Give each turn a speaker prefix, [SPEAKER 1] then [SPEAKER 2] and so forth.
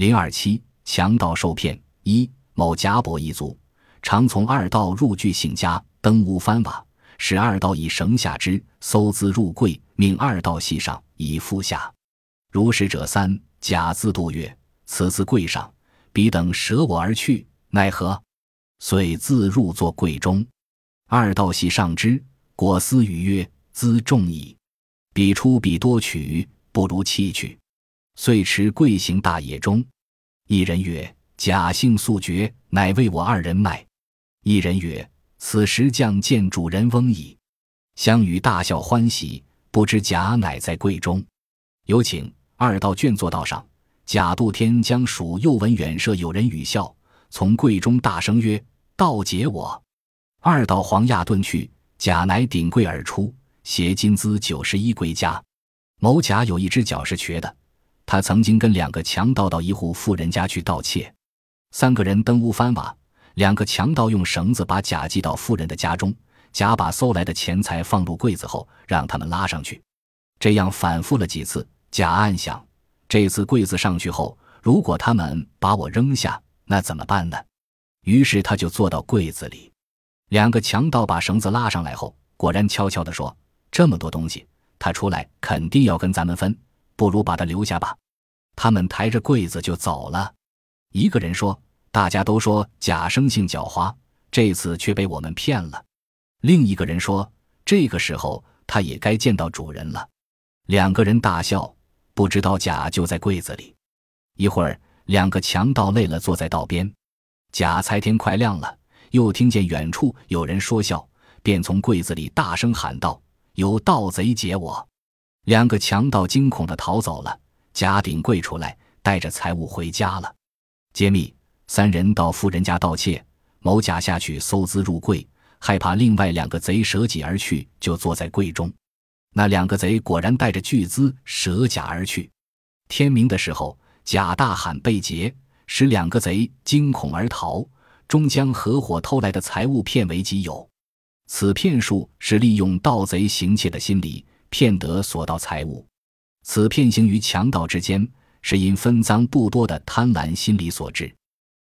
[SPEAKER 1] 零二七强盗受骗一某贾伯一族，常从二道入巨姓家，登屋翻瓦，使二道以绳下之，搜资入柜，命二道系上，以付下。如是者三，贾自度曰：“此次柜上，彼等舍我而去，奈何？”遂自入作柜中。二道系上之，果思语曰：“资重矣，彼出彼多取，不如弃去。”遂持贵行大野中。一人曰：“贾姓速绝，乃为我二人卖。”一人曰：“此时将见主人翁矣。”相与大笑欢喜，不知贾乃在柜中。有请二道卷坐道上。贾度天将属右闻远舍有人语笑，从柜中大声曰：“道劫我！”二道黄亚遁去，贾乃顶柜而出，携金资九十一归家。某甲有一只脚是瘸的，他曾经跟两个强盗到一户富人家去盗窃。三个人登屋翻瓦，两个强盗用绳子把甲系到富人的家中，甲把搜来的钱财放入柜子后，让他们拉上去。这样反复了几次，甲暗想：这次柜子上去后，如果他们把我扔下，那怎么办呢？于是他就坐到柜子里。两个强盗把绳子拉上来后，果然悄悄地说：“这么多东西，他出来肯定要跟咱们分，不如把他留下吧。”他们抬着柜子就走了。一个人说：“大家都说贾生性狡猾，这次却被我们骗了。”另一个人说：“这个时候他也该见到主人了。”两个人大笑，不知道贾就在柜子里。一会儿，两个强盗累了，坐在道边。贾猜天快亮了。又听见远处有人说笑，便从柜子里大声喊道：“有盗贼劫我！”两个强盗惊恐的逃走了。贾顶柜出来，带着财物回家了。揭秘：三人到富人家盗窃，某甲下去搜资入柜，害怕另外两个贼舍己而去，就坐在柜中。那两个贼果然带着巨资舍甲而去。天明的时候，甲大喊被劫，使两个贼惊恐而逃。终将合伙偷来的财物骗为己有，此骗术是利用盗贼行窃的心理骗得所盗财物。此片行于强盗之间，是因分赃不多的贪婪心理所致。